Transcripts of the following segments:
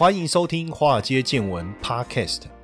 欢迎收听《华尔街见闻》Podcast。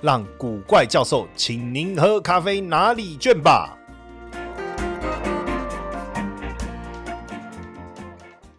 让古怪教授请您喝咖啡拿礼券吧。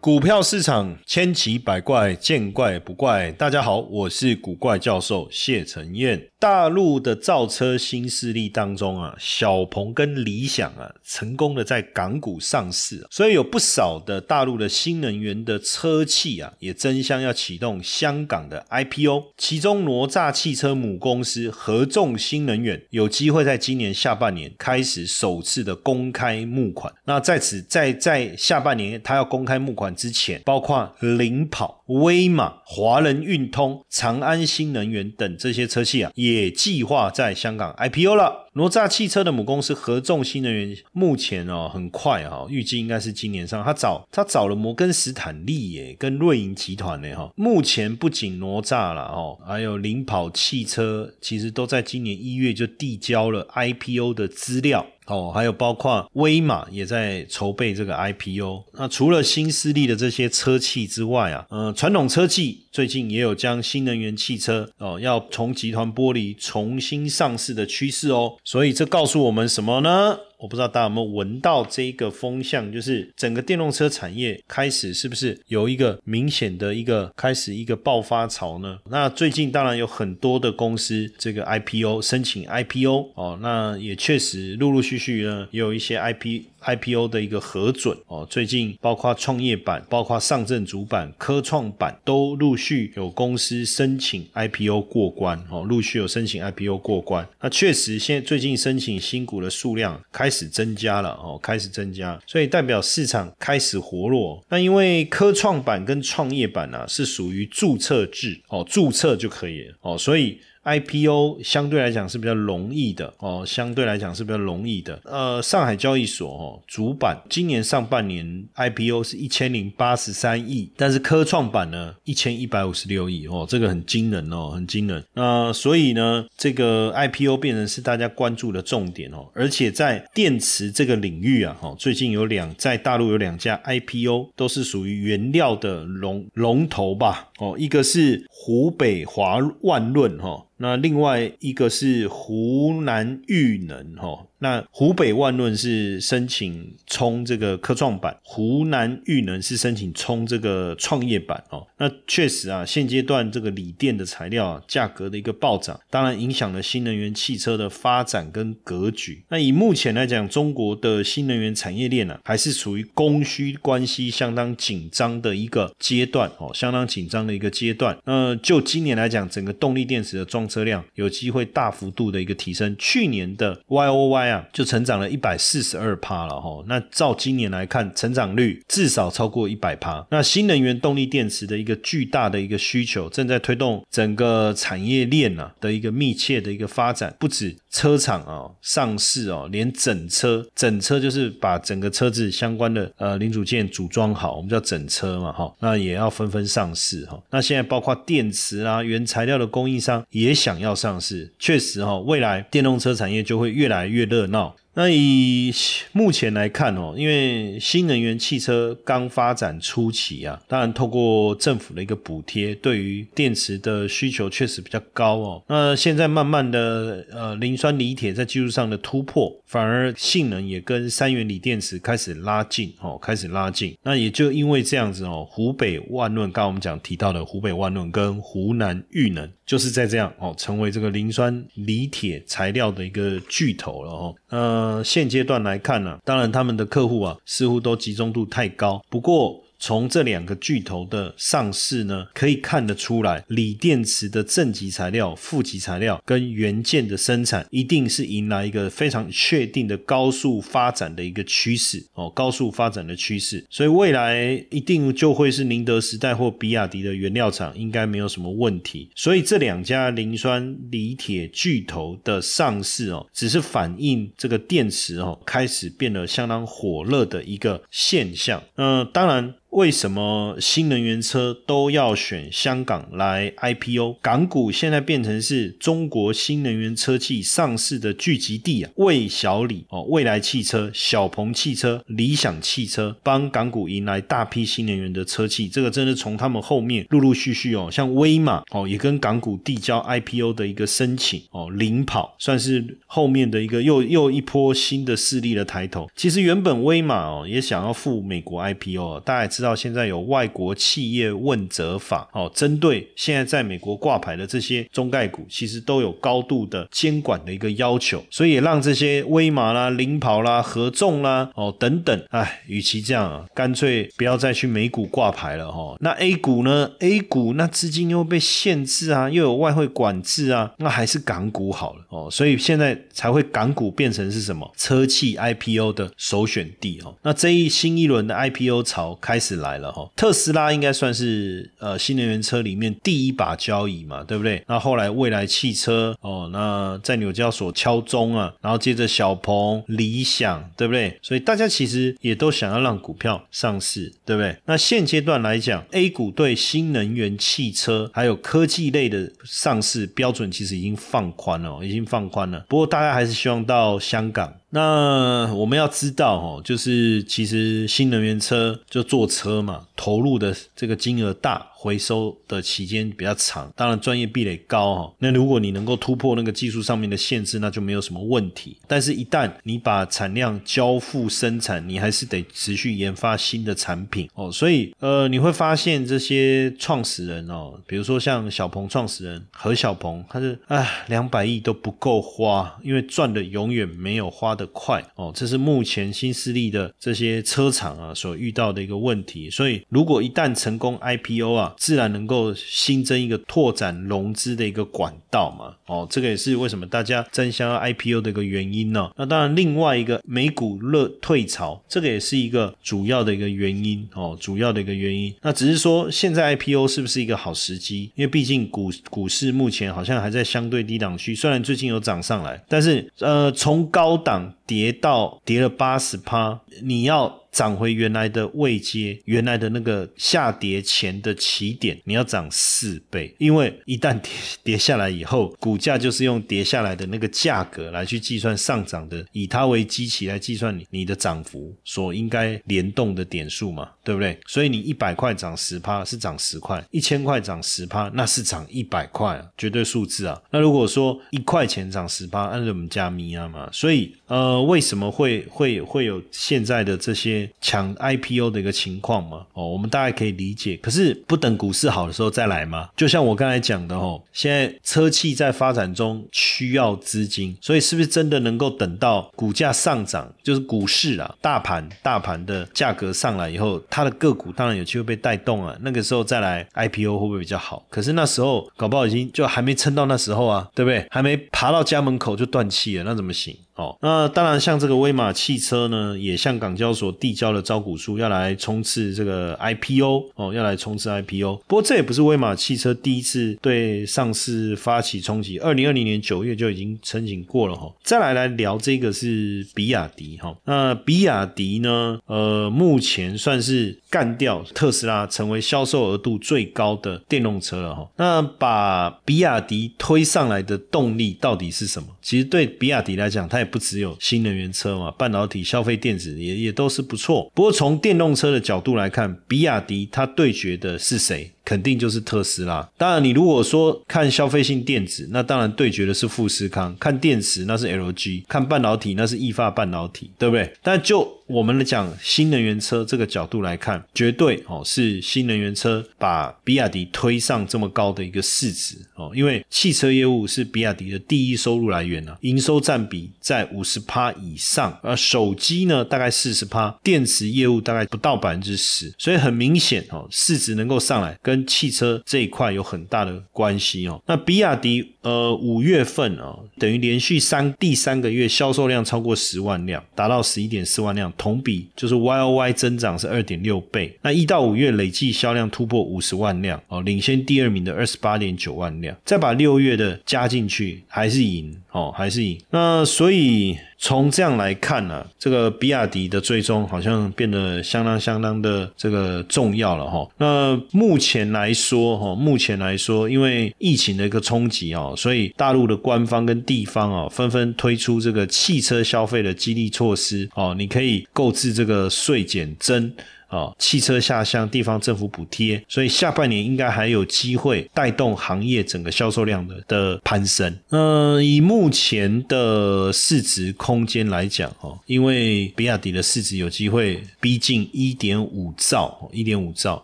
股票市场千奇百怪，见怪不怪。大家好，我是古怪教授谢承彦。大陆的造车新势力当中啊，小鹏跟理想啊，成功的在港股上市，所以有不少的大陆的新能源的车企啊，也争相要启动香港的 IPO。其中哪吒汽车母公司合众新能源有机会在今年下半年开始首次的公开募款。那在此在在下半年，它要公开募款。之前，包括领跑、威马、华人运通、长安新能源等这些车系啊，也计划在香港 IPO 了。哪吒汽车的母公司合众新能源目前哦很快哈，预计应该是今年上。他找他找了摩根斯坦利耶，跟瑞银集团呢哈。目前不仅哪吒了哦，还有领跑汽车，其实都在今年一月就递交了 IPO 的资料。哦，还有包括威马也在筹备这个 IPO。那除了新势力的这些车企之外啊，呃，传统车企最近也有将新能源汽车哦，要从集团剥离重新上市的趋势哦。所以这告诉我们什么呢？我不知道大家有没有闻到这个风向，就是整个电动车产业开始是不是有一个明显的一个开始一个爆发潮呢？那最近当然有很多的公司这个 IPO 申请 IPO 哦，那也确实陆陆续续呢也有一些 IP。IPO 的一个核准哦，最近包括创业板、包括上证主板、科创板都陆续有公司申请 IPO 过关哦，陆续有申请 IPO 过关。那确实，现在最近申请新股的数量开始增加了哦，开始增加，所以代表市场开始活络。那因为科创板跟创业板呢是属于注册制哦，注册就可以了哦，所以。IPO 相对来讲是比较容易的哦，相对来讲是比较容易的。呃，上海交易所哦，主板今年上半年 IPO 是一千零八十三亿，但是科创板呢一千一百五十六亿哦，这个很惊人哦，很惊人。那所以呢，这个 IPO 变成是大家关注的重点哦，而且在电池这个领域啊，哈，最近有两在大陆有两家 IPO 都是属于原料的龙龙头吧，哦，一个是湖北华万润哈。那另外一个是湖南豫能，哈。那湖北万润是申请冲这个科创板，湖南裕能是申请冲这个创业板哦。那确实啊，现阶段这个锂电的材料啊价格的一个暴涨，当然影响了新能源汽车的发展跟格局。那以目前来讲，中国的新能源产业链呢，还是处于供需关系相当紧张的一个阶段哦，相当紧张的一个阶段。那就今年来讲，整个动力电池的装车量有机会大幅度的一个提升，去年的 Y O Y。就成长了一百四十二趴了哈，那照今年来看，成长率至少超过一百趴。那新能源动力电池的一个巨大的一个需求，正在推动整个产业链啊的一个密切的一个发展。不止车厂啊上市哦，连整车整车就是把整个车子相关的呃零组件组装好，我们叫整车嘛哈，那也要纷纷上市哈。那现在包括电池啊原材料的供应商也想要上市，确实哈，未来电动车产业就会越来越热。热闹。那以目前来看哦，因为新能源汽车刚发展初期啊，当然透过政府的一个补贴，对于电池的需求确实比较高哦。那现在慢慢的呃，磷酸锂铁在技术上的突破，反而性能也跟三元锂电池开始拉近哦，开始拉近。那也就因为这样子哦，湖北万润，刚刚我们讲提到的湖北万润跟湖南裕能，就是在这样哦，成为这个磷酸锂铁材料的一个巨头了哦。呃，现阶段来看呢，当然他们的客户啊似乎都集中度太高。不过从这两个巨头的上市呢，可以看得出来，锂电池的正极材料、负极材料跟元件的生产，一定是迎来一个非常确定的高速发展的一个趋势哦，高速发展的趋势。所以未来一定就会是宁德时代或比亚迪的原料厂，应该没有什么问题。所以这两家磷酸锂铁巨头的上市哦，只是反映这个电池哦开始变得相当火热的一个现象。嗯，当然。为什么新能源车都要选香港来 IPO？港股现在变成是中国新能源车企上市的聚集地啊！魏小李哦，未来汽车、小鹏汽车、理想汽车帮港股迎来大批新能源的车企，这个真的从他们后面陆陆续续哦，像威马哦，也跟港股递交 IPO 的一个申请哦，领跑算是后面的一个又又一波新的势力的抬头。其实原本威马哦也想要赴美国 IPO，大家。知道现在有外国企业问责法哦，针对现在在美国挂牌的这些中概股，其实都有高度的监管的一个要求，所以也让这些威马啦、领跑啦、合众啦哦等等，哎，与其这样啊，干脆不要再去美股挂牌了哈。那 A 股呢？A 股那资金又被限制啊，又有外汇管制啊，那还是港股好了哦。所以现在才会港股变成是什么车企 IPO 的首选地哦。那这一新一轮的 IPO 潮开始。来了哈，特斯拉应该算是呃新能源车里面第一把交椅嘛，对不对？那后来未来汽车哦，那在纽交所敲钟啊，然后接着小鹏、理想，对不对？所以大家其实也都想要让股票上市，对不对？那现阶段来讲，A 股对新能源汽车还有科技类的上市标准其实已经放宽了，已经放宽了。不过大家还是希望到香港。那我们要知道哦，就是其实新能源车就坐车嘛，投入的这个金额大。回收的期间比较长，当然专业壁垒高哈。那如果你能够突破那个技术上面的限制，那就没有什么问题。但是，一旦你把产量交付生产，你还是得持续研发新的产品哦。所以，呃，你会发现这些创始人哦，比如说像小鹏创始人何小鹏，他是唉，两百亿都不够花，因为赚的永远没有花的快哦。这是目前新势力的这些车厂啊所遇到的一个问题。所以，如果一旦成功 IPO 啊，自然能够新增一个拓展融资的一个管道嘛，哦，这个也是为什么大家争相 IPO 的一个原因呢？那当然，另外一个美股热退潮，这个也是一个主要的一个原因哦，主要的一个原因。那只是说现在 IPO 是不是一个好时机？因为毕竟股股市目前好像还在相对低档区，虽然最近有涨上来，但是呃，从高档跌到跌了八十趴，你要。涨回原来的位阶，原来的那个下跌前的起点，你要涨四倍，因为一旦跌跌下来以后，股价就是用跌下来的那个价格来去计算上涨的，以它为基期来计算你你的涨幅所应该联动的点数嘛，对不对？所以你一百块涨十趴是涨十块，一千块涨十趴那是涨一百块啊，绝对数字啊。那如果说一块钱涨十趴，按照我们加咪啊嘛，所以呃，为什么会会会有现在的这些？抢 IPO 的一个情况嘛，哦，我们大概可以理解。可是不等股市好的时候再来吗？就像我刚才讲的哦，现在车企在发展中需要资金，所以是不是真的能够等到股价上涨，就是股市啊，大盘大盘的价格上来以后，它的个股当然有机会被带动啊。那个时候再来 IPO 会不会比较好？可是那时候搞不好已经就还没撑到那时候啊，对不对？还没爬到家门口就断气了，那怎么行？哦，那当然，像这个威马汽车呢，也向港交所递交了招股书，要来冲刺这个 IPO 哦，要来冲刺 IPO。不过这也不是威马汽车第一次对上市发起冲击，二零二零年九月就已经申请过了哈。再来来聊这个是比亚迪哈，那比亚迪呢，呃，目前算是干掉特斯拉，成为销售额度最高的电动车了哈。那把比亚迪推上来的动力到底是什么？其实对比亚迪来讲，它也不只有新能源车嘛，半导体、消费电子也也都是不错。不过从电动车的角度来看，比亚迪它对决的是谁？肯定就是特斯拉。当然，你如果说看消费性电子，那当然对决的是富士康；看电池，那是 LG；看半导体，那是易发半导体，对不对？但就我们来讲新能源车这个角度来看，绝对哦是新能源车把比亚迪推上这么高的一个市值哦，因为汽车业务是比亚迪的第一收入来源啊，营收占比在五十趴以上，而手机呢大概四十趴，电池业务大概不到百分之十，所以很明显哦，市值能够上来跟汽车这一块有很大的关系哦。那比亚迪呃五月份啊，等于连续三第三个月销售量超过十万辆，达到十一点四万辆，同比就是 Y O Y 增长是二点六倍。那一到五月累计销量突破五十万辆哦，领先第二名的二十八点九万辆，再把六月的加进去，还是赢哦，还是赢。那所以。从这样来看呢，这个比亚迪的追踪好像变得相当相当的这个重要了哈。那目前来说哈，目前来说，因为疫情的一个冲击啊，所以大陆的官方跟地方啊，纷纷推出这个汽车消费的激励措施哦，你可以购置这个税减增。啊，汽车下乡，地方政府补贴，所以下半年应该还有机会带动行业整个销售量的的攀升。嗯，以目前的市值空间来讲，哦，因为比亚迪的市值有机会逼近一点五兆，一点五兆，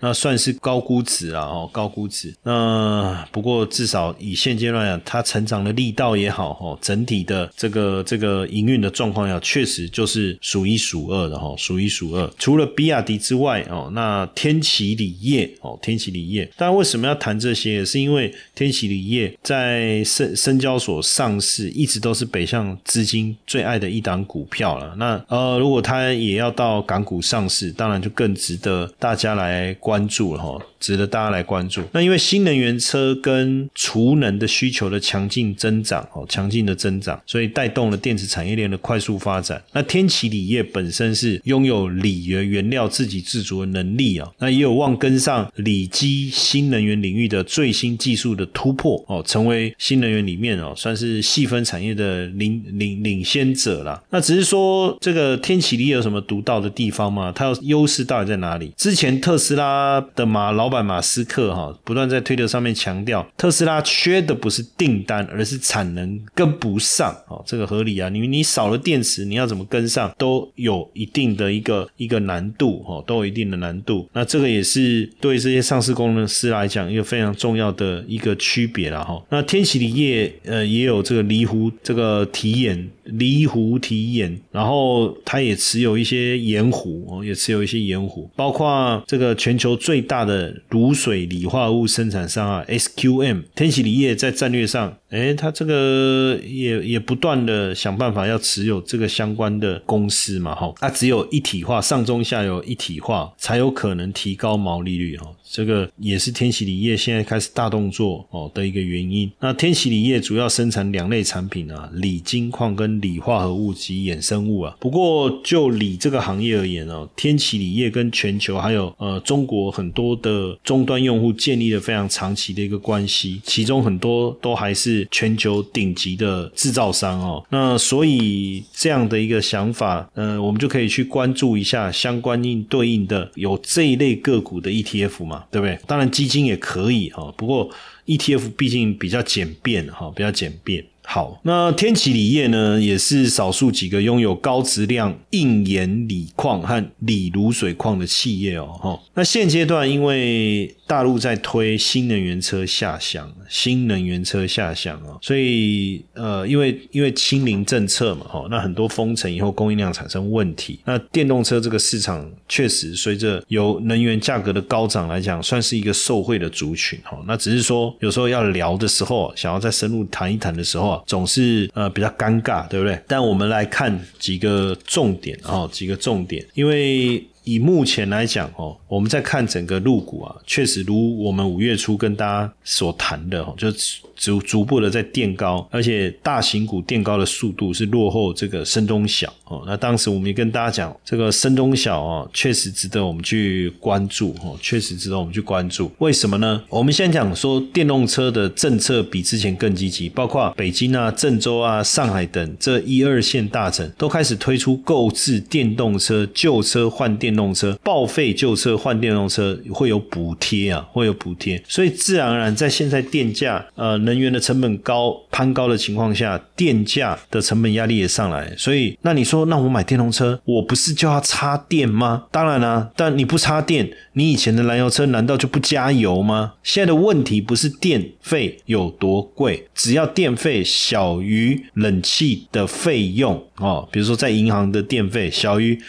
那算是高估值啊，哦，高估值。那不过至少以现阶段讲，它成长的力道也好，哦，整体的这个这个营运的状况要确实就是数一数二的哈，数一数二。除了比亚迪之之外哦，那天齐锂业哦，天齐锂业，但为什么要谈这些？是因为天齐锂业在深深交所上市，一直都是北向资金最爱的一档股票了。那呃，如果它也要到港股上市，当然就更值得大家来关注了哈。值得大家来关注。那因为新能源车跟储能的需求的强劲增长，哦，强劲的增长，所以带动了电子产业链的快速发展。那天齐锂业本身是拥有锂原原料自给自足的能力啊，那也有望跟上锂基新能源领域的最新技术的突破哦，成为新能源里面哦，算是细分产业的领领领先者了。那只是说这个天齐锂有什么独到的地方吗？它优势到底在哪里？之前特斯拉的马老板马斯克哈不断在推特上面强调，特斯拉缺的不是订单，而是产能跟不上哦，这个合理啊。你你少了电池，你要怎么跟上，都有一定的一个一个难度哈，都有一定的难度。那这个也是对这些上市工程师来讲一个非常重要的一个区别了哈。那天齐锂业呃也有这个离湖这个提眼。离湖提眼，然后它也持有一些盐湖哦，也持有一些盐湖，包括这个全球最大的卤水锂化物生产商啊，SQM 天齐锂业在战略上，哎，它这个也也不断的想办法要持有这个相关的公司嘛，哈，它只有一体化，上中下游一体化，才有可能提高毛利率哈。这个也是天齐锂业现在开始大动作哦的一个原因。那天齐锂业主要生产两类产品啊，锂金矿跟锂化合物及衍生物啊。不过就锂这个行业而言哦，天齐锂业跟全球还有呃中国很多的终端用户建立了非常长期的一个关系，其中很多都还是全球顶级的制造商哦。那所以这样的一个想法，呃，我们就可以去关注一下相关应对应的有这一类个股的 ETF 嘛。对不对？当然基金也可以哈，不过 ETF 毕竟比较简便哈，比较简便。好，那天齐锂业呢，也是少数几个拥有高质量硬盐锂矿和锂卤水矿的企业哦。哈，那现阶段因为大陆在推新能源车下乡，新能源车下乡啊，所以呃，因为因为清零政策嘛，哈，那很多封城以后供应量产生问题。那电动车这个市场确实随着有能源价格的高涨来讲，算是一个受惠的族群哈。那只是说有时候要聊的时候，想要再深入谈一谈的时候。总是呃比较尴尬，对不对？但我们来看几个重点哦，几个重点，因为以目前来讲哦，我们在看整个入股啊，确实如我们五月初跟大家所谈的哦，就。逐逐步的在垫高，而且大型股垫高的速度是落后这个深中小哦。那当时我们也跟大家讲，这个深中小哦，确实值得我们去关注哦，确实值得我们去关注。为什么呢？我们先讲说电动车的政策比之前更积极，包括北京啊、郑州啊、上海等这一二线大城都开始推出购置电动车、旧车换电电动车、报废旧车换电动车会有补贴啊，会有补贴。所以自然而然在现在电价呃能源的成本高攀高的情况下，电价的成本压力也上来，所以那你说说，那我买电动车，我不是就要插电吗？当然啦，但你不插电，你以前的燃油车难道就不加油吗？现在的问题不是电费有多贵，只要电费小于冷气的费用哦，比如说在银行的电费小于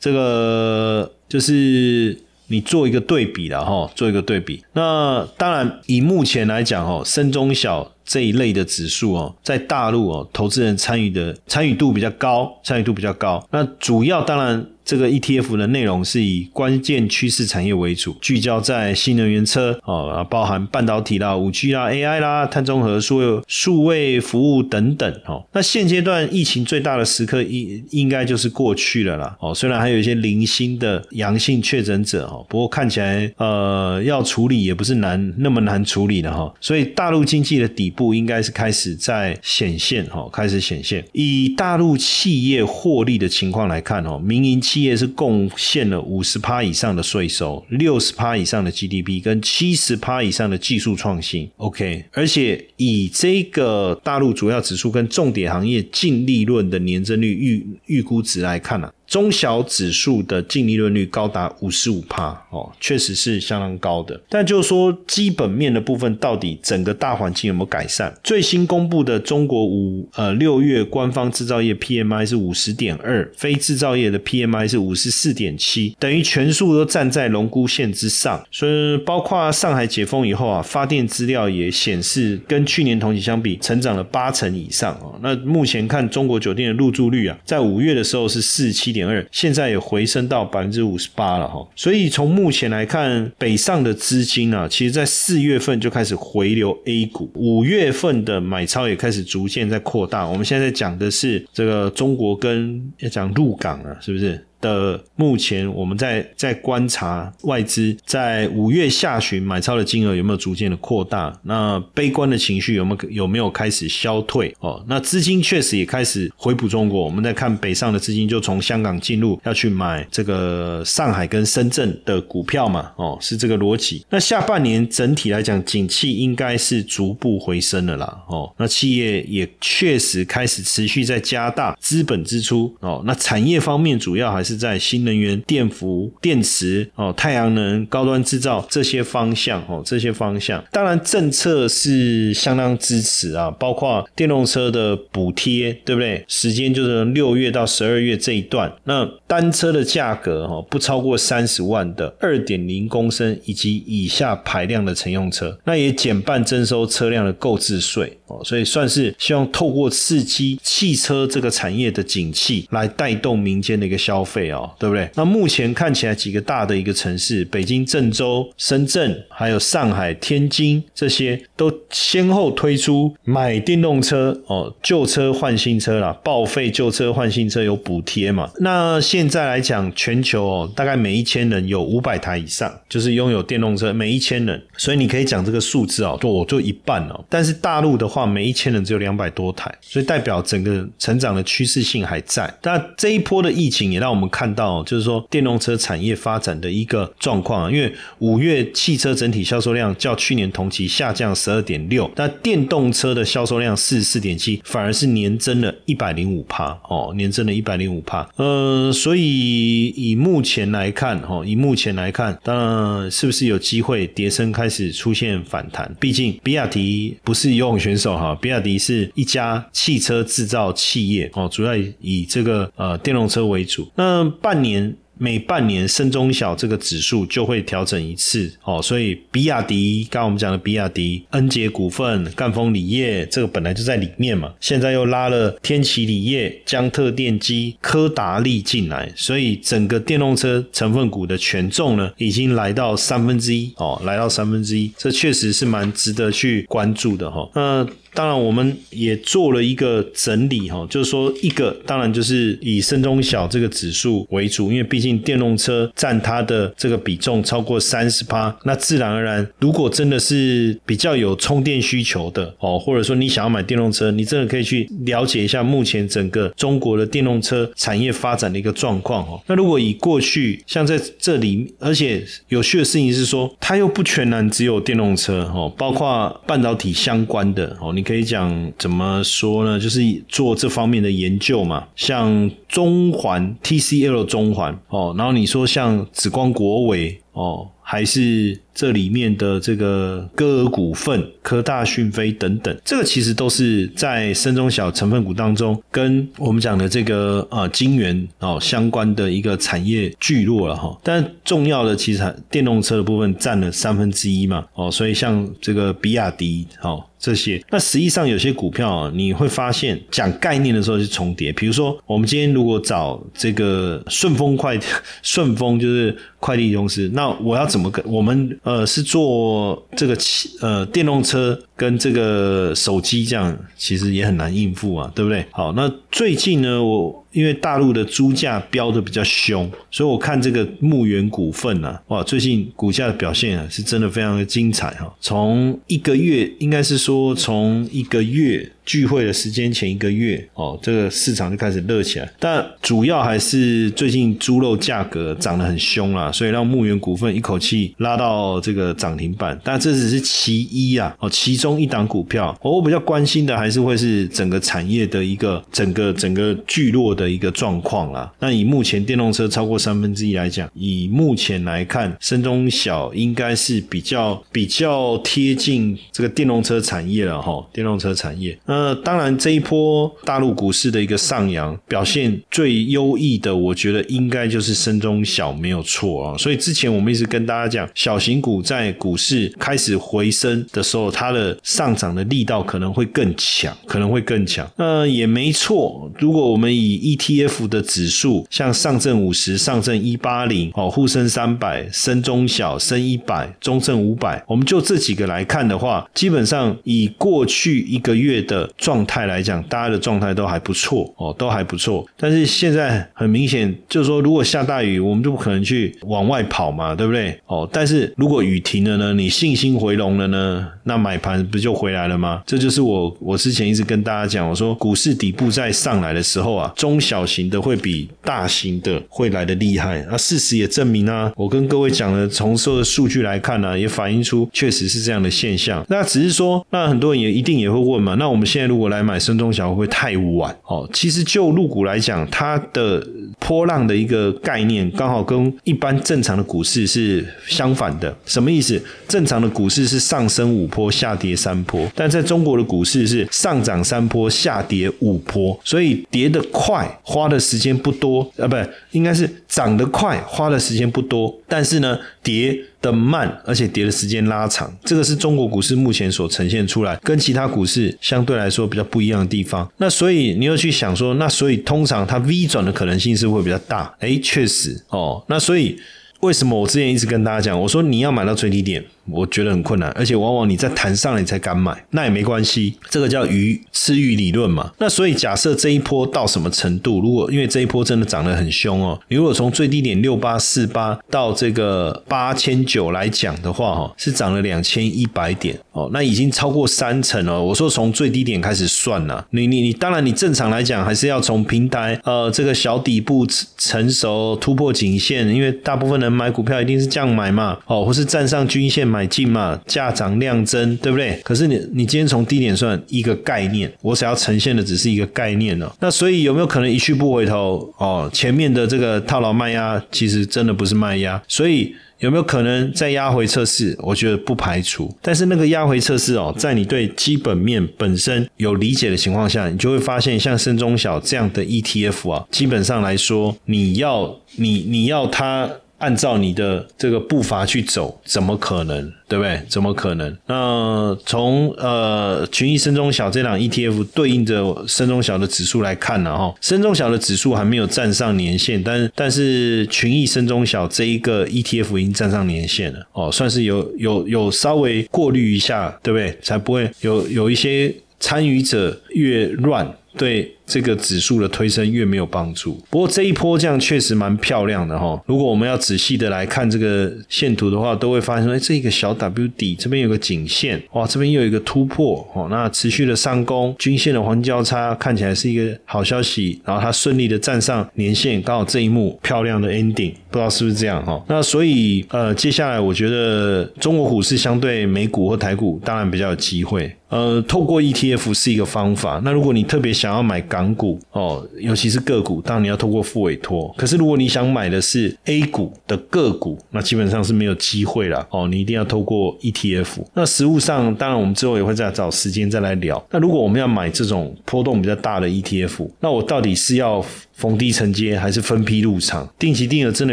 这个，就是你做一个对比了哈，做一个对比。那当然，以目前来讲哦，深中小。这一类的指数哦，在大陆哦，投资人参与的参与度比较高，参与度比较高。那主要当然。这个 ETF 的内容是以关键趋势产业为主，聚焦在新能源车哦，包含半导体啦、五 G 啦、AI 啦、碳中和、数数位服务等等哦。那现阶段疫情最大的时刻应应该就是过去了啦哦。虽然还有一些零星的阳性确诊者哦，不过看起来呃要处理也不是难那么难处理的哈。所以大陆经济的底部应该是开始在显现哈，开始显现。以大陆企业获利的情况来看哦，民营企业是贡献了五十趴以上的税收，六十趴以上的 GDP，跟七十趴以上的技术创新。OK，而且以这个大陆主要指数跟重点行业净利润的年增率预预估值来看呢？中小指数的净利润率高达五十五帕哦，确实是相当高的。但就是说，基本面的部分到底整个大环境有没有改善？最新公布的中国五呃六月官方制造业 PMI 是五十点二，非制造业的 PMI 是五十四点七，等于全数都站在龙骨线之上。所以，包括上海解封以后啊，发电资料也显示跟去年同期相比，成长了八成以上啊。那目前看中国酒店的入住率啊，在五月的时候是四七点。点二，现在也回升到百分之五十八了哈，所以从目前来看，北上的资金啊，其实在四月份就开始回流 A 股，五月份的买超也开始逐渐在扩大。我们现在讲的是这个中国跟要讲入港啊，是不是？的目前，我们在在观察外资在五月下旬买超的金额有没有逐渐的扩大？那悲观的情绪有没有有没有开始消退？哦，那资金确实也开始回补中国。我们在看北上的资金就从香港进入，要去买这个上海跟深圳的股票嘛？哦，是这个逻辑。那下半年整体来讲，景气应该是逐步回升了啦。哦，那企业也确实开始持续在加大资本支出。哦，那产业方面主要还是。是在新能源、电服、电池哦、太阳能、高端制造这些方向哦，这些方向，当然政策是相当支持啊，包括电动车的补贴，对不对？时间就是六月到十二月这一段，那单车的价格哦，不超过三十万的二点零公升以及以下排量的乘用车，那也减半征收车辆的购置税哦，所以算是希望透过刺激汽车这个产业的景气，来带动民间的一个消费。哦，对不对？那目前看起来几个大的一个城市，北京、郑州、深圳，还有上海、天津，这些都先后推出买电动车哦，旧车换新车啦，报废旧车换新车有补贴嘛？那现在来讲，全球哦，大概每一千人有五百台以上，就是拥有电动车，每一千人，所以你可以讲这个数字哦，就我就一半哦。但是大陆的话，每一千人只有两百多台，所以代表整个成长的趋势性还在。那这一波的疫情也让我们。看到就是说电动车产业发展的一个状况，因为五月汽车整体销售量较去年同期下降十二点六，那电动车的销售量四十四点七，反而是年增了一百零五帕哦，年增了一百零五帕。呃，所以以目前来看，哈，以目前来看，当然是不是有机会跌升开始出现反弹？毕竟比亚迪不是游泳选手哈，比亚迪是一家汽车制造企业哦，主要以这个呃电动车为主。那半年。每半年深中小这个指数就会调整一次哦，所以比亚迪，刚刚我们讲的比亚迪、恩捷股份、赣锋锂业，这个本来就在里面嘛，现在又拉了天齐锂业、江特电机、科达利进来，所以整个电动车成分股的权重呢，已经来到三分之一哦，来到三分之一，这确实是蛮值得去关注的哈。那当然我们也做了一个整理哈，就是说一个当然就是以深中小这个指数为主，因为毕竟。电动车占它的这个比重超过三十趴，那自然而然，如果真的是比较有充电需求的哦，或者说你想要买电动车，你真的可以去了解一下目前整个中国的电动车产业发展的一个状况哦。那如果以过去像在这里，而且有趣的事情是说，它又不全然只有电动车哦，包括半导体相关的哦，你你可以讲怎么说呢？就是做这方面的研究嘛，像中环 TCL 中环哦，然后你说像紫光国伟哦。还是这里面的这个歌尔股份、科大讯飞等等，这个其实都是在深中小成分股当中，跟我们讲的这个呃晶圆哦相关的一个产业聚落了哈。但重要的其实电动车的部分占了三分之一嘛哦，所以像这个比亚迪哦。这些，那实际上有些股票啊，你会发现讲概念的时候是重叠。比如说，我们今天如果找这个顺丰快，顺丰就是快递公司，那我要怎么跟我们呃是做这个汽呃电动车跟这个手机这样，其实也很难应付啊，对不对？好，那最近呢，我。因为大陆的猪价飙的比较凶，所以我看这个牧原股份啊，哇，最近股价的表现啊，是真的非常的精彩哈。从一个月，应该是说从一个月。聚会的时间前一个月哦，这个市场就开始热起来，但主要还是最近猪肉价格涨得很凶啦，所以让牧原股份一口气拉到这个涨停板。但这只是其一啊，哦，其中一档股票，我比较关心的还是会是整个产业的一个整个整个聚落的一个状况啦。那以目前电动车超过三分之一来讲，以目前来看，深中小应该是比较比较贴近这个电动车产业了哈，电动车产业。那当然，这一波大陆股市的一个上扬表现最优异的，我觉得应该就是深中小没有错啊。所以之前我们一直跟大家讲，小型股在股市开始回升的时候，它的上涨的力道可能会更强，可能会更强。那也没错，如果我们以一 ETF 的指数，像上证五十、上证一八零、哦沪深三百、深中小、深一百、中证五百，我们就这几个来看的话，基本上以过去一个月的状态来讲，大家的状态都还不错哦，都还不错。但是现在很明显，就是说，如果下大雨，我们就不可能去往外跑嘛，对不对？哦，但是如果雨停了呢，你信心回笼了呢，那买盘不就回来了吗？这就是我我之前一直跟大家讲，我说股市底部在上来的时候啊，中小型的会比大型的会来的厉害。那事实也证明啊，我跟各位讲的，从所有的数据来看呢，也反映出确实是这样的现象。那只是说，那很多人也一定也会问嘛，那我们现在如果来买深中小会不会太晚？哦，其实就入股来讲，它的波浪的一个概念刚好跟一般正常的股市是相反的。什么意思？正常的股市是上升五波，下跌三波，但在中国的股市是上涨三波，下跌五波，所以跌得快，花的时间不多啊，不，应该是涨得快，花的时间不多，但是呢，跌。的慢，而且跌的时间拉长，这个是中国股市目前所呈现出来，跟其他股市相对来说比较不一样的地方。那所以你又去想说，那所以通常它 V 转的可能性是会比较大。哎，确实哦。那所以为什么我之前一直跟大家讲，我说你要买到最低点？我觉得很困难，而且往往你在谈上了你才敢买，那也没关系，这个叫鱼吃鱼理论嘛。那所以假设这一波到什么程度？如果因为这一波真的涨得很凶哦，你如果从最低点六八四八到这个八千九来讲的话，哈，是涨了两千一百点哦，那已经超过三成了。我说从最低点开始算呢，你你你，当然你正常来讲还是要从平台呃这个小底部成熟突破颈线，因为大部分人买股票一定是这样买嘛，哦，或是站上均线买。买进嘛，价涨量增，对不对？可是你你今天从低点算一个概念，我想要呈现的只是一个概念哦。那所以有没有可能一去不回头？哦，前面的这个套牢卖压其实真的不是卖压，所以有没有可能再压回测试？我觉得不排除。但是那个压回测试哦，在你对基本面本身有理解的情况下，你就会发现像深中小这样的 ETF 啊，基本上来说，你要你你要它。按照你的这个步伐去走，怎么可能？对不对？怎么可能？那从呃群益深中小这档 ETF 对应着深中小的指数来看呢？哈，深中小的指数还没有站上年线，但但是群益深中小这一个 ETF 已经站上年线了哦，算是有有有稍微过滤一下，对不对？才不会有有一些参与者。越乱。对这个指数的推升越没有帮助。不过这一波这样确实蛮漂亮的哈。如果我们要仔细的来看这个线图的话，都会发现说，哎，这一个小 W 底这边有个颈线，哇，这边又有一个突破哦。那持续的上攻，均线的黄金交叉看起来是一个好消息。然后它顺利的站上年线，刚好这一幕漂亮的 ending，不知道是不是这样哈。那所以呃，接下来我觉得中国股市相对美股或台股当然比较有机会。呃，透过 ETF 是一个方法。法那如果你特别想要买港股哦，尤其是个股，当然你要透过付委托。可是如果你想买的是 A 股的个股，那基本上是没有机会了哦。你一定要透过 ETF。那实物上，当然我们之后也会再找时间再来聊。那如果我们要买这种波动比较大的 ETF，那我到底是要？逢低承接还是分批入场，定期定额真的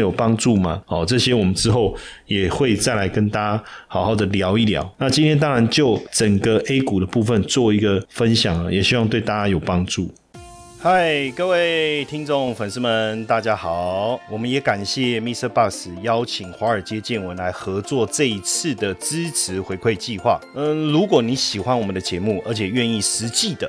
有帮助吗？哦，这些我们之后也会再来跟大家好好的聊一聊。那今天当然就整个 A 股的部分做一个分享了，也希望对大家有帮助。嗨，各位听众粉丝们，大家好！我们也感谢 Mr. Bus 邀请华尔街见闻来合作这一次的支持回馈计划。嗯，如果你喜欢我们的节目，而且愿意实际的